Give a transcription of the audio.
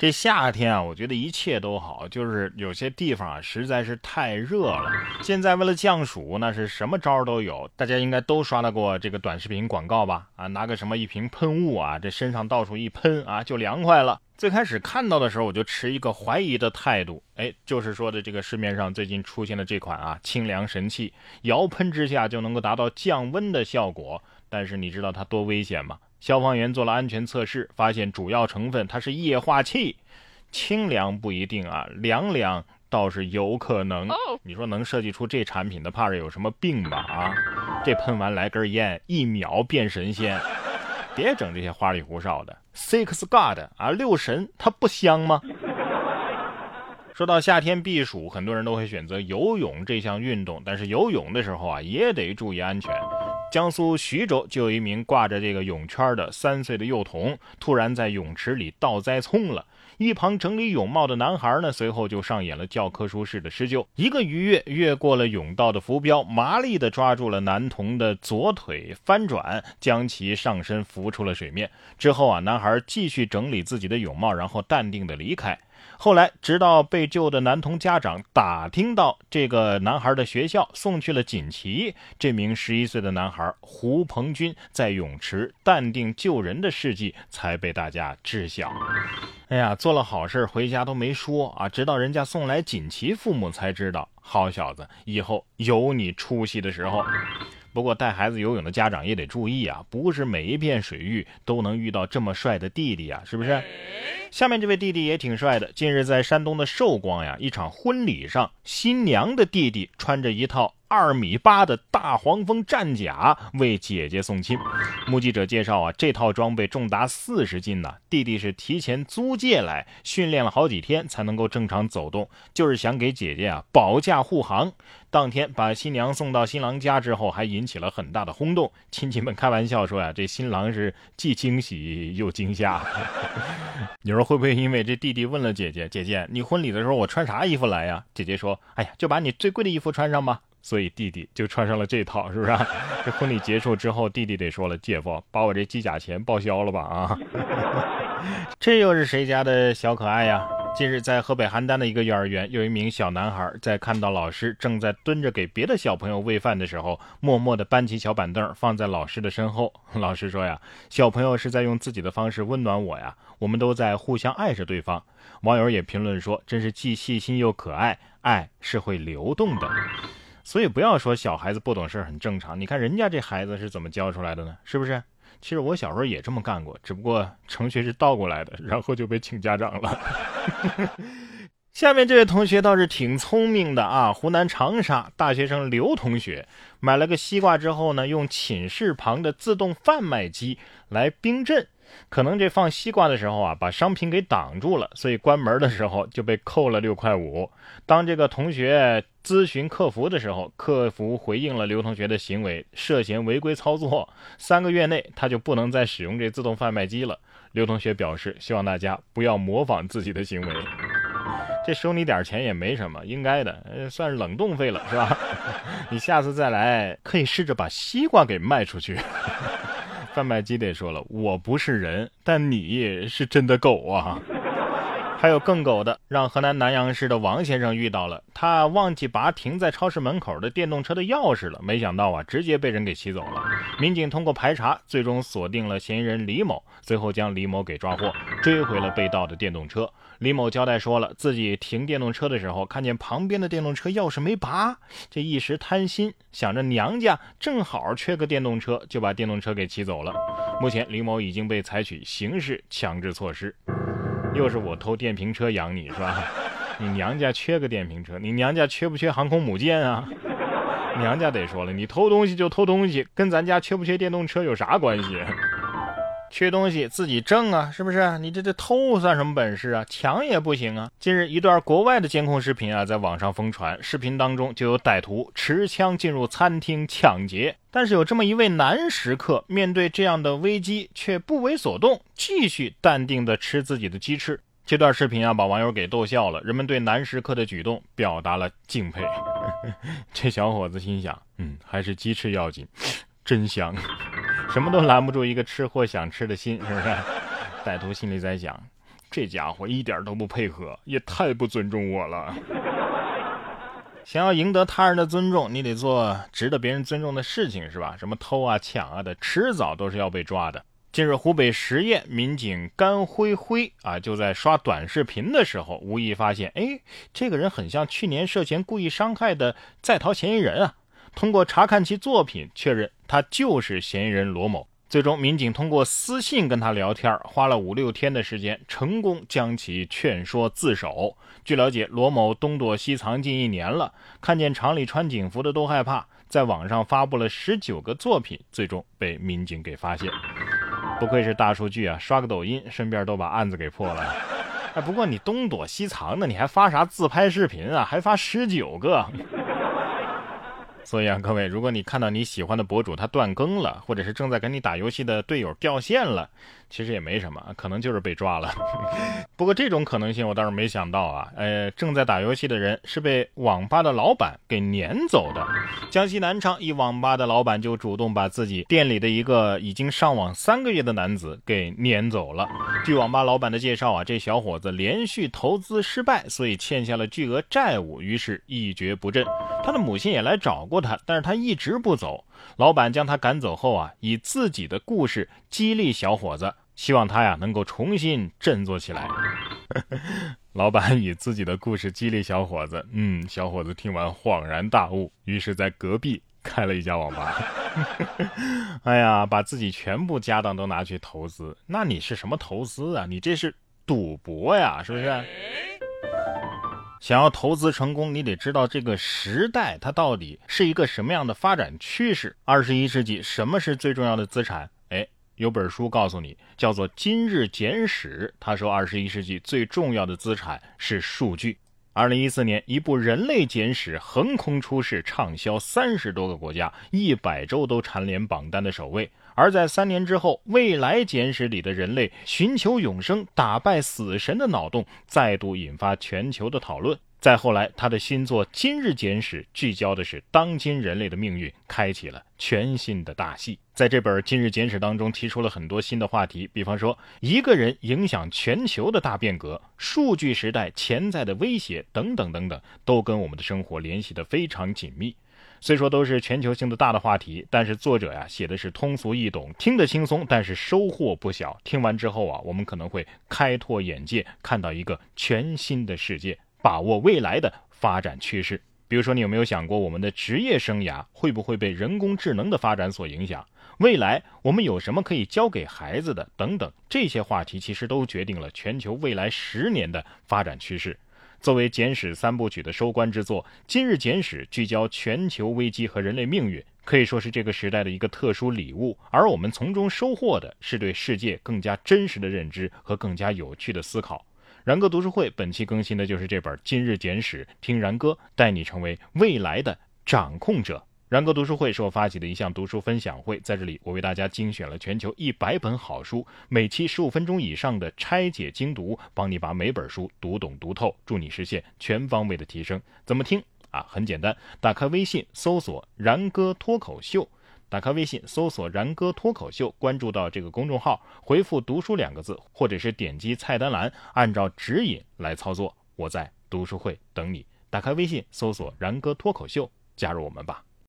这夏天啊，我觉得一切都好，就是有些地方啊实在是太热了。现在为了降暑，那是什么招都有。大家应该都刷到过这个短视频广告吧？啊，拿个什么一瓶喷雾啊，这身上到处一喷啊，就凉快了。最开始看到的时候，我就持一个怀疑的态度。哎，就是说的这个市面上最近出现的这款啊清凉神器，摇喷之下就能够达到降温的效果。但是你知道它多危险吗？消防员做了安全测试，发现主要成分它是液化气，清凉不一定啊，凉凉倒是有可能。你说能设计出这产品的，怕是有什么病吧？啊，这喷完来根烟，一秒变神仙。别整这些花里胡哨的。Six God 啊，六神，它不香吗？说到夏天避暑，很多人都会选择游泳这项运动，但是游泳的时候啊，也得注意安全。江苏徐州就有一名挂着这个泳圈的三岁的幼童，突然在泳池里倒栽葱了。一旁整理泳帽的男孩呢，随后就上演了教科书式的施救，一个鱼跃越过了泳道的浮标，麻利地抓住了男童的左腿，翻转将其上身浮出了水面。之后啊，男孩继续整理自己的泳帽，然后淡定地离开。后来，直到被救的男童家长打听到这个男孩的学校，送去了锦旗，这名十一岁的男孩胡鹏军在泳池淡定救人的事迹才被大家知晓。哎呀，做了好事回家都没说啊，直到人家送来锦旗，父母才知道。好小子，以后有你出息的时候。不过带孩子游泳的家长也得注意啊，不是每一片水域都能遇到这么帅的弟弟啊，是不是？下面这位弟弟也挺帅的。近日在山东的寿光呀，一场婚礼上，新娘的弟弟穿着一套。二米八的大黄蜂战甲为姐姐送亲。目击者介绍啊，这套装备重达四十斤呢。弟弟是提前租借来，训练了好几天才能够正常走动，就是想给姐姐啊保驾护航。当天把新娘送到新郎家之后，还引起了很大的轰动。亲戚们开玩笑说呀，这新郎是既惊喜又惊吓。你说会不会因为这弟弟问了姐姐：“姐姐，你婚礼的时候我穿啥衣服来呀？”姐姐说：“哎呀，就把你最贵的衣服穿上吧。”所以弟弟就穿上了这套，是不是？这婚礼结束之后，弟弟得说了：“姐夫，把我这机甲钱报销了吧？”啊，这又是谁家的小可爱呀？近日，在河北邯郸的一个幼儿园，有一名小男孩在看到老师正在蹲着给别的小朋友喂饭的时候，默默地搬起小板凳放在老师的身后。老师说呀：“小朋友是在用自己的方式温暖我呀，我们都在互相爱着对方。”网友也评论说：“真是既细心又可爱，爱是会流动的。”所以不要说小孩子不懂事很正常，你看人家这孩子是怎么教出来的呢？是不是？其实我小时候也这么干过，只不过程序是倒过来的，然后就被请家长了。下面这位同学倒是挺聪明的啊，湖南长沙大学生刘同学买了个西瓜之后呢，用寝室旁的自动贩卖机来冰镇。可能这放西瓜的时候啊，把商品给挡住了，所以关门的时候就被扣了六块五。当这个同学咨询客服的时候，客服回应了刘同学的行为涉嫌违规操作，三个月内他就不能再使用这自动贩卖机了。刘同学表示，希望大家不要模仿自己的行为。这收你点钱也没什么，应该的，算是冷冻费了，是吧？你下次再来，可以试着把西瓜给卖出去。贩卖机得说了，我不是人，但你是真的狗啊！还有更狗的，让河南南阳市的王先生遇到了，他忘记拔停在超市门口的电动车的钥匙了，没想到啊，直接被人给骑走了。民警通过排查，最终锁定了嫌疑人李某，最后将李某给抓获，追回了被盗的电动车。李某交代说了，自己停电动车的时候，看见旁边的电动车钥匙没拔，这一时贪心，想着娘家正好缺个电动车，就把电动车给骑走了。目前，李某已经被采取刑事强制措施。又是我偷电瓶车养你是吧？你娘家缺个电瓶车，你娘家缺不缺航空母舰啊？娘家得说了，你偷东西就偷东西，跟咱家缺不缺电动车有啥关系？缺东西自己挣啊，是不是？你这这偷算什么本事啊？抢也不行啊！近日，一段国外的监控视频啊，在网上疯传。视频当中就有歹徒持枪进入餐厅抢劫，但是有这么一位男食客，面对这样的危机却不为所动，继续淡定地吃自己的鸡翅。这段视频啊，把网友给逗笑了。人们对男食客的举动表达了敬佩。这小伙子心想：嗯，还是鸡翅要紧，真香。什么都拦不住一个吃货想吃的心，是不是？歹徒心里在想：这家伙一点都不配合，也太不尊重我了。想要赢得他人的尊重，你得做值得别人尊重的事情，是吧？什么偷啊、抢啊的，迟早都是要被抓的。近日，湖北十堰民警甘辉辉啊，就在刷短视频的时候，无意发现，哎，这个人很像去年涉嫌故意伤害的在逃嫌疑人啊。通过查看其作品，确认他就是嫌疑人罗某。最终，民警通过私信跟他聊天，花了五六天的时间，成功将其劝说自首。据了解，罗某东躲西藏近一年了，看见厂里穿警服的都害怕，在网上发布了十九个作品，最终被民警给发现。不愧是大数据啊，刷个抖音，顺便都把案子给破了。哎，不过你东躲西藏的，你还发啥自拍视频啊？还发十九个。所以啊，各位，如果你看到你喜欢的博主他断更了，或者是正在跟你打游戏的队友掉线了，其实也没什么，可能就是被抓了。不过这种可能性我倒是没想到啊。呃，正在打游戏的人是被网吧的老板给撵走的。江西南昌一网吧的老板就主动把自己店里的一个已经上网三个月的男子给撵走了。据网吧老板的介绍啊，这小伙子连续投资失败，所以欠下了巨额债务，于是一蹶不振。他的母亲也来找过他，但是他一直不走。老板将他赶走后啊，以自己的故事激励小伙子，希望他呀能够重新振作起来。老板以自己的故事激励小伙子，嗯，小伙子听完恍然大悟，于是在隔壁开了一家网吧。哎呀，把自己全部家当都拿去投资，那你是什么投资啊？你这是赌博呀，是不是？想要投资成功，你得知道这个时代它到底是一个什么样的发展趋势。二十一世纪，什么是最重要的资产？哎，有本书告诉你，叫做《今日简史》。他说，二十一世纪最重要的资产是数据。二零一四年，一部《人类简史》横空出世，畅销三十多个国家，一百周都蝉联榜单的首位。而在三年之后，《未来简史》里的人类寻求永生、打败死神的脑洞再度引发全球的讨论。再后来，他的新作《今日简史》聚焦的是当今人类的命运，开启了全新的大戏。在这本《今日简史》当中，提出了很多新的话题，比方说一个人影响全球的大变革、数据时代潜在的威胁等等等等，都跟我们的生活联系的非常紧密。虽说都是全球性的大的话题，但是作者呀写的是通俗易懂，听得轻松，但是收获不小。听完之后啊，我们可能会开拓眼界，看到一个全新的世界，把握未来的发展趋势。比如说，你有没有想过，我们的职业生涯会不会被人工智能的发展所影响？未来我们有什么可以教给孩子的？等等，这些话题其实都决定了全球未来十年的发展趋势。作为简史三部曲的收官之作，《今日简史》聚焦全球危机和人类命运，可以说是这个时代的一个特殊礼物。而我们从中收获的是对世界更加真实的认知和更加有趣的思考。然哥读书会本期更新的就是这本《今日简史》，听然哥带你成为未来的掌控者。然哥读书会是我发起的一项读书分享会，在这里我为大家精选了全球一百本好书，每期十五分钟以上的拆解精读，帮你把每本书读懂读透，助你实现全方位的提升。怎么听啊？很简单，打开微信搜索“然哥脱口秀”，打开微信搜索“然哥脱口秀”，关注到这个公众号，回复“读书”两个字，或者是点击菜单栏，按照指引来操作。我在读书会等你。打开微信搜索“然哥脱口秀”，加入我们吧。